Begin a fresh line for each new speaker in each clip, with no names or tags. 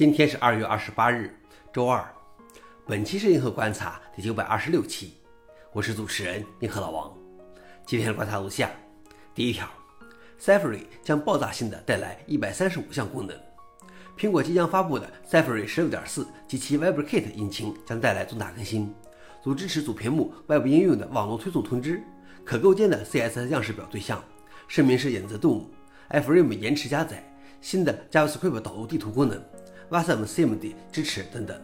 今天是二月二十八日，周二。本期是银河观察第九百二十六期，我是主持人银河老王。今天的观察如下：第一条，Safari 将爆炸性的带来一百三十五项功能。苹果即将发布的 Safari 十六点四及其 WebKit 引擎将带来重大更新，如支持主屏幕 Web 应用的网络推送通知、可构建的 CSS 样式表对象、声明式影子 DOM、iframe 延迟加载、新的 JavaScript 导入地图功能。Wasm CMD 支持等等，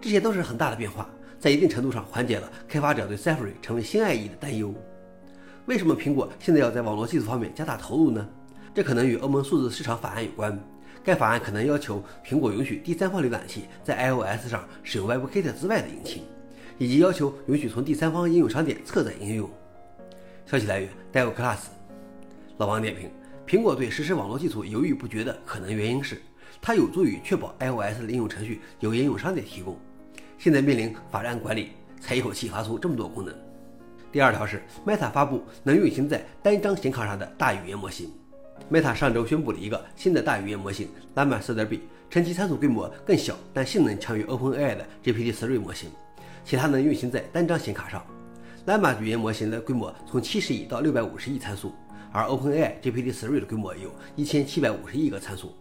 这些都是很大的变化，在一定程度上缓解了开发者对 Safari 成为新 IE 的担忧。为什么苹果现在要在网络技术方面加大投入呢？这可能与欧盟数字市场法案有关。该法案可能要求苹果允许第三方浏览器在 iOS 上使用 WebKit 之外的引擎，以及要求允许从第三方应用商店侧载应用。消息来源：DevClass。老王点评：苹果对实施网络技术犹豫不决的可能原因是。它有助于确保 iOS 的应用程序由应用商店提供。现在面临法案管理，才一口气发出这么多功能。第二条是 Meta 发布能运行在单张显卡上的大语言模型。Meta 上周宣布了一个新的大语言模型 Llama 4.0，称其参数规模更小，但性能强于 OpenAI 的 GPT-3 模型，且它能运行在单张显卡上。Lambda 语言模型的规模从70亿到650亿参数，而 OpenAI GPT-3 的规模有一千七百五十亿个参数。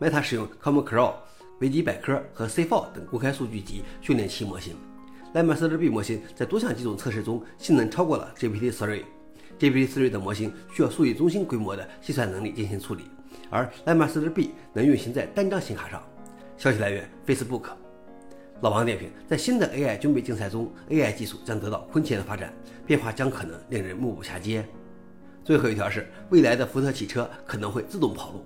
Meta 使用 Common Crawl、维基百科和 C4 等公开数据集训练其模型。Llama 4.0模型在多项机种测试中性能超过了 GPT-3。GPT-3 的模型需要数据中心规模的计算能力进行处理，而 Llama 4.0能运行在单张显卡上。消息来源：Facebook。老王点评：在新的 AI 军备竞赛中，AI 技术将得到空前的发展，变化将可能令人目不暇接。最后一条是，未来的福特汽车可能会自动跑路。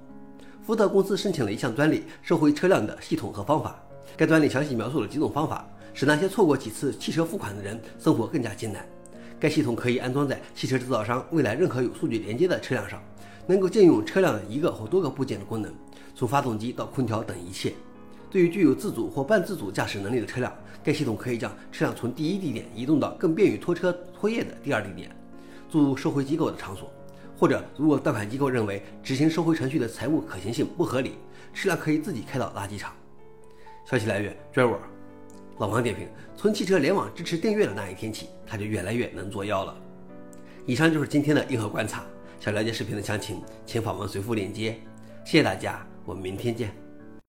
福特公司申请了一项专利，收回车辆的系统和方法。该专利详细描述了几种方法，使那些错过几次汽车付款的人生活更加艰难。该系统可以安装在汽车制造商未来任何有数据连接的车辆上，能够借用车辆的一个或多个部件的功能，从发动机到空调等一切。对于具有自主或半自主驾驶能力的车辆，该系统可以将车辆从第一地点移动到更便于拖车拖曳的第二地点，诸如收回机构的场所。或者，如果贷款机构认为执行收回程序的财务可行性不合理，车辆可以自己开到垃圾场。消息来源：Driver。老王点评：从汽车联网支持订阅的那一天起，它就越来越能作妖了。以上就是今天的硬核观察。想了解视频的详情，请访问随附链接。谢谢大家，我们明天见。